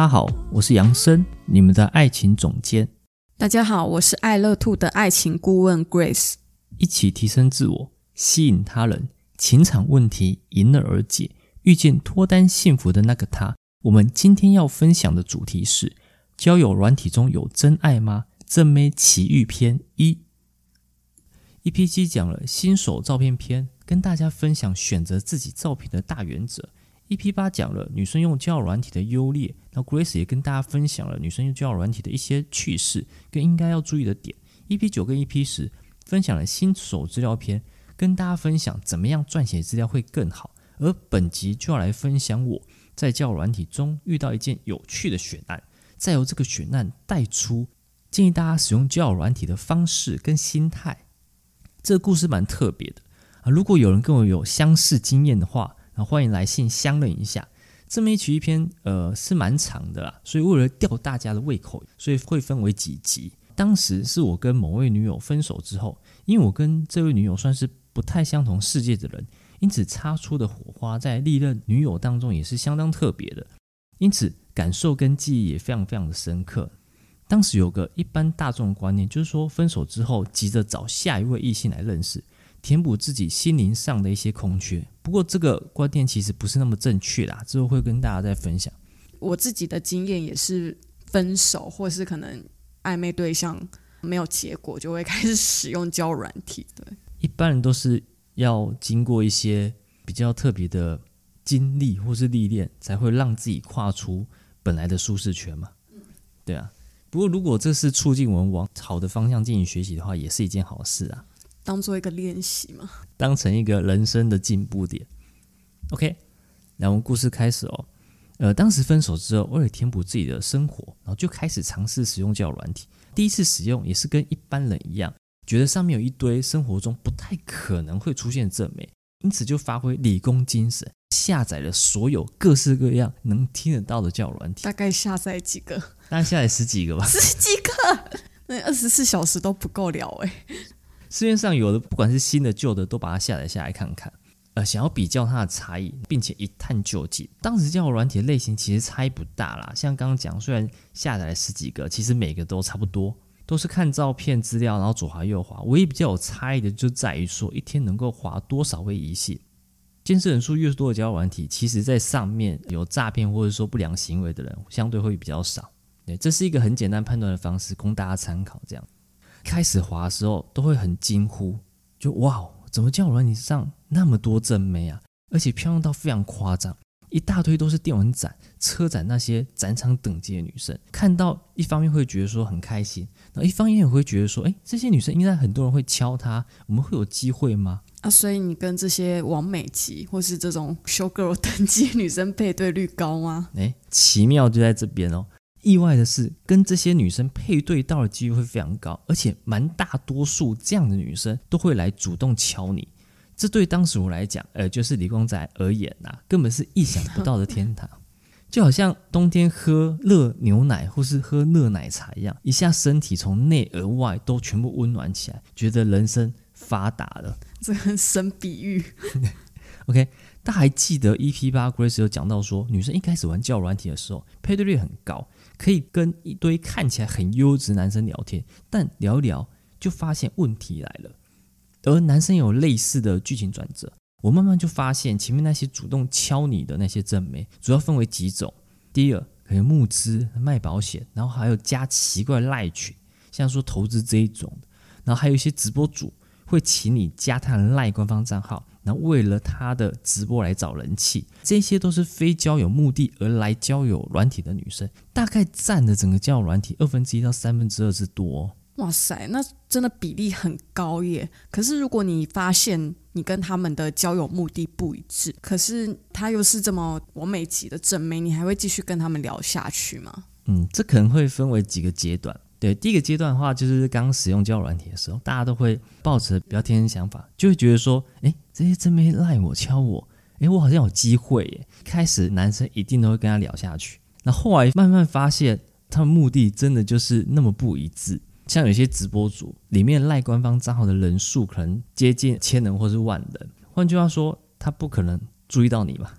大家好，我是杨森，你们的爱情总监。大家好，我是爱乐 Two 的爱情顾问 Grace。一起提升自我，吸引他人，情场问题迎刃而解，遇见脱单幸福的那个他。我们今天要分享的主题是：交友软体中有真爱吗？正妹奇遇篇一。EP 七讲了新手照片篇，跟大家分享选择自己照片的大原则。EP 八讲了女生用交友软体的优劣，那 Grace 也跟大家分享了女生用交友软体的一些趣事跟应该要注意的点。EP 九跟 EP 十分享了新手资料篇，跟大家分享怎么样撰写资料会更好。而本集就要来分享我在交友软体中遇到一件有趣的选案，再由这个选案带出建议大家使用交友软体的方式跟心态。这个故事蛮特别的啊！如果有人跟我有相似经验的话，欢迎来信相认一下。这么一曲一篇，呃，是蛮长的啦，所以为了吊大家的胃口，所以会分为几集。当时是我跟某位女友分手之后，因为我跟这位女友算是不太相同世界的人，因此擦出的火花在历任女友当中也是相当特别的，因此感受跟记忆也非常非常的深刻。当时有个一般大众观念，就是说分手之后急着找下一位异性来认识。填补自己心灵上的一些空缺，不过这个观念其实不是那么正确啦。之后会跟大家再分享。我自己的经验也是，分手或是可能暧昧对象没有结果，就会开始使用交友软体。对，一般人都是要经过一些比较特别的经历或是历练，才会让自己跨出本来的舒适圈嘛。对啊。不过如果这是促进我们往好的方向进行学习的话，也是一件好事啊。当做一个练习嘛，当成一个人生的进步点。OK，那我们故事开始哦。呃，当时分手之后，为了填补自己的生活，然后就开始尝试使用交友软体。第一次使用也是跟一般人一样，觉得上面有一堆生活中不太可能会出现的正妹，因此就发挥理工精神，下载了所有各式各样能听得到的交友软体。大概下载几个？大概下载十几个吧。十几个？那二十四小时都不够聊哎。市面上有的，不管是新的旧的，都把它下载下来看看。呃，想要比较它的差异，并且一探究竟。当时交友软体类型其实差异不大啦，像刚刚讲，虽然下载了十几个，其实每个都差不多，都是看照片资料，然后左滑右滑。唯一比较有差异的，就在于说一天能够滑多少位异性。监视人数越多的交友软体，其实在上面有诈骗或者说不良行为的人，相对会比较少。对，这是一个很简单判断的方式，供大家参考。这样。开始滑的时候都会很惊呼，就哇，怎么交友软体上那么多正妹啊？而且漂亮到非常夸张，一大堆都是电玩展、车展那些展场等级的女生。看到一方面会觉得说很开心，然后一方面也会觉得说，哎，这些女生应该很多人会敲她，我们会有机会吗？啊，所以你跟这些王美级或是这种 show girl 等级的女生配对率高吗？哎，奇妙就在这边哦。意外的是，跟这些女生配对到的几率会非常高，而且蛮大多数这样的女生都会来主动敲你。这对当时我来讲，呃，就是理工仔而言呐、啊，根本是意想不到的天堂，就好像冬天喝热牛奶或是喝热奶茶一样，一下身体从内而外都全部温暖起来，觉得人生发达了。这很神比喻。OK，大家还记得 EP 八 Grace 有讲到说，女生一开始玩交友软体的时候，配对率很高。可以跟一堆看起来很优质男生聊天，但聊聊就发现问题来了。而男生有类似的剧情转折，我慢慢就发现前面那些主动敲你的那些正妹，主要分为几种。第一个可能募资卖保险，然后还有加奇怪赖群，像说投资这一种。然后还有一些直播主会请你加他的赖官方账号。然后为了他的直播来找人气，这些都是非交友目的而来交友软体的女生，大概占了整个交友软体二分之一到三分之二之多。哇塞，那真的比例很高耶！可是如果你发现你跟他们的交友目的不一致，可是他又是这么完美级的正妹，你还会继续跟他们聊下去吗？嗯，这可能会分为几个阶段。对，第一个阶段的话，就是刚使用交友软体的时候，大家都会抱着比较天真想法，就会觉得说，哎，这些真没赖我敲我，哎，我好像有机会耶。开始男生一定都会跟他聊下去，那后来慢慢发现，他们目的真的就是那么不一致。像有些直播主里面赖官方账号的人数可能接近千人或是万人，换句话说，他不可能注意到你嘛。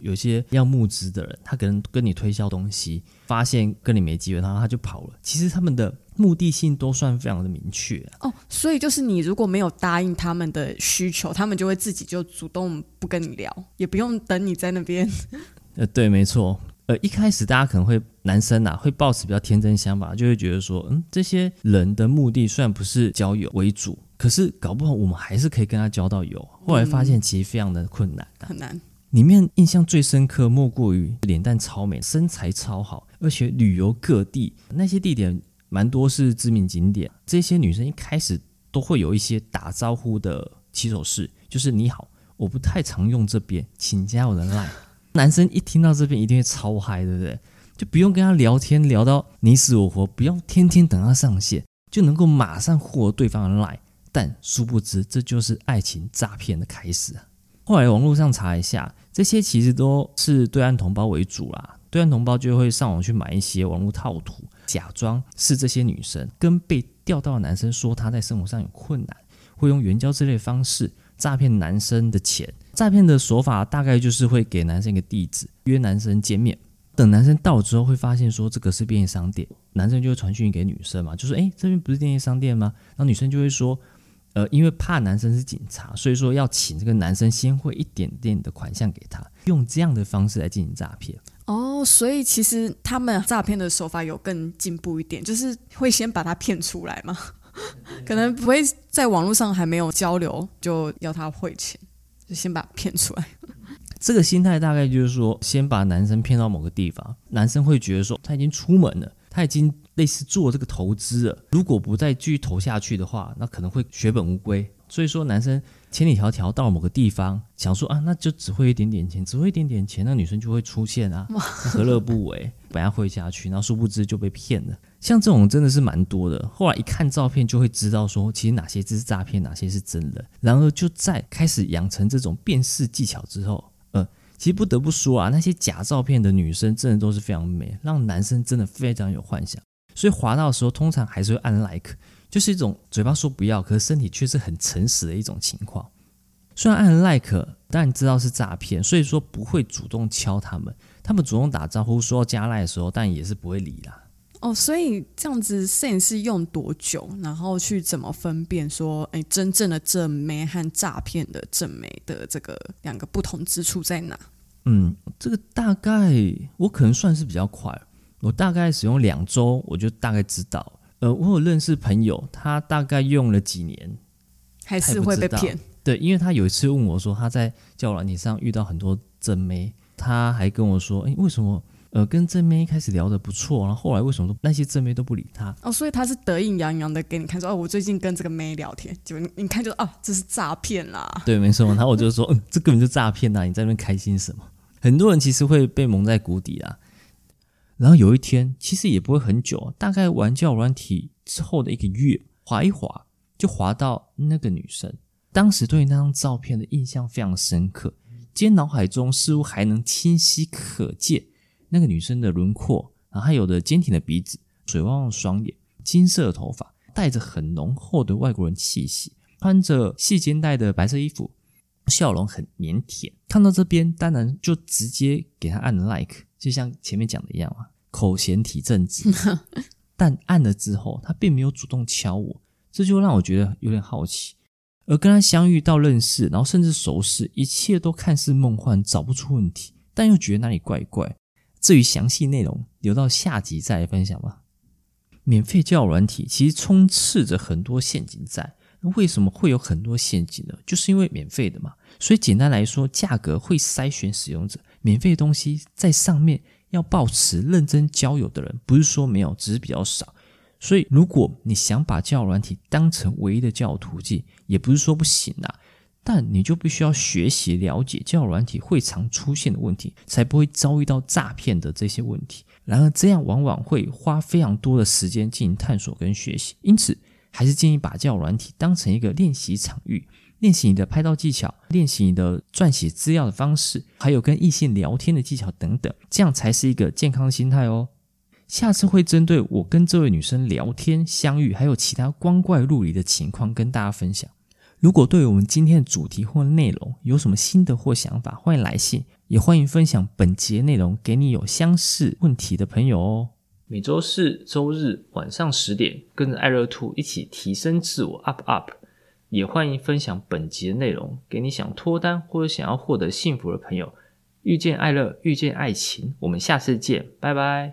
有些要募资的人，他可能跟你推销东西，发现跟你没机会，然后他就跑了。其实他们的目的性都算非常的明确啊。哦，所以就是你如果没有答应他们的需求，他们就会自己就主动不跟你聊，也不用等你在那边。呃，对，没错。呃，一开始大家可能会男生啊，会抱持比较天真想法，就会觉得说，嗯，这些人的目的虽然不是交友为主，可是搞不好我们还是可以跟他交到友。后来发现其实非常的困难，很难。里面印象最深刻莫过于脸蛋超美，身材超好，而且旅游各地那些地点蛮多是知名景点。这些女生一开始都会有一些打招呼的起手式，就是你好，我不太常用这边，请加我的 line。男生一听到这边一定会超嗨，对不对？就不用跟他聊天聊到你死我活，不用天天等他上线，就能够马上获得对方的 line。但殊不知，这就是爱情诈骗的开始啊！后来网络上查一下，这些其实都是对岸同胞为主啦。对岸同胞就会上网去买一些网络套图，假装是这些女生，跟被钓到的男生说他在生活上有困难，会用援交之类方式诈骗男生的钱。诈骗的手法大概就是会给男生一个地址，约男生见面。等男生到了之后，会发现说这个是便利商店，男生就会传讯给女生嘛，就说：“诶，这边不是便利商店吗？”然后女生就会说：“呃，因为怕男生是警察，所以说要请这个男生先汇一点点的款项给他，用这样的方式来进行诈骗。”哦，所以其实他们诈骗的手法有更进步一点，就是会先把他骗出来嘛，可能不会在网络上还没有交流就要他汇钱。就先把骗出来，这个心态大概就是说，先把男生骗到某个地方，男生会觉得说他已经出门了，他已经类似做这个投资了，如果不再继续投下去的话，那可能会血本无归。所以说，男生千里迢迢到了某个地方，想说啊，那就只会一点点钱，只会一点点钱，那女生就会出现啊，何乐不为？把它汇下去，然后殊不知就被骗了。像这种真的是蛮多的。后来一看照片就会知道说，其实哪些是诈骗，哪些是真的。然而就在开始养成这种辨识技巧之后，呃，其实不得不说啊，那些假照片的女生真的都是非常美，让男生真的非常有幻想。所以滑到的时候，通常还是会按 like。就是一种嘴巴说不要，可是身体却是很诚实的一种情况。虽然按 like，但你知道是诈骗，所以说不会主动敲他们。他们主动打招呼说要加拉的时候，但也是不会理啦。哦，所以这样子摄影师用多久，然后去怎么分辨说，哎，真正的正妹和诈骗的正妹的这个两个不同之处在哪？嗯，这个大概我可能算是比较快，我大概使用两周，我就大概知道。呃，我有认识朋友，他大概用了几年，还是会被骗。对，因为他有一次问我说，他在交友软体上遇到很多正妹，他还跟我说，哎，为什么呃跟正妹一开始聊的不错，然后后来为什么都那些正妹都不理他？哦，所以他是得意洋洋的给你看说，哦，我最近跟这个妹聊天，就你你看就哦，这是诈骗啦。对，没错。然后我就说，嗯，这根本就诈骗呐，你在那边开心什么？很多人其实会被蒙在鼓底啊。然后有一天，其实也不会很久，大概玩交友软体之后的一个月，滑一滑就滑到那个女生。当时对那张照片的印象非常深刻，今天脑海中似乎还能清晰可见那个女生的轮廓，然后还有的坚挺的鼻子、水汪汪的双眼、金色的头发，带着很浓厚的外国人气息，穿着细肩带的白色衣服，笑容很腼腆。看到这边，当然就直接给她按了 like。就像前面讲的一样啊，口嫌体正直，但按了之后，他并没有主动敲我，这就让我觉得有点好奇。而跟他相遇到认识，然后甚至熟识，一切都看似梦幻，找不出问题，但又觉得哪里怪怪。至于详细内容，留到下集再来分享吧。免费交友软体其实充斥着很多陷阱在，那为什么会有很多陷阱呢？就是因为免费的嘛。所以简单来说，价格会筛选使用者。免费的东西在上面要保持认真交友的人，不是说没有，只是比较少。所以，如果你想把交友软体当成唯一的交友途径，也不是说不行啊。但你就必须要学习了解交友软体会常出现的问题，才不会遭遇到诈骗的这些问题。然而，这样往往会花非常多的时间进行探索跟学习。因此，还是建议把交友软体当成一个练习场域，练习你的拍照技巧，练习你的撰写资料的方式，还有跟异性聊天的技巧等等，这样才是一个健康的心态哦。下次会针对我跟这位女生聊天、相遇，还有其他光怪陆离的情况跟大家分享。如果对于我们今天的主题或内容有什么心得或想法，欢迎来信，也欢迎分享本节内容给你有相似问题的朋友哦。每周四、周日晚上十点，跟着爱乐 Two 一起提升自我，up up。也欢迎分享本集的内容给你想脱单或者想要获得幸福的朋友。遇见爱乐，遇见爱情，我们下次见，拜拜。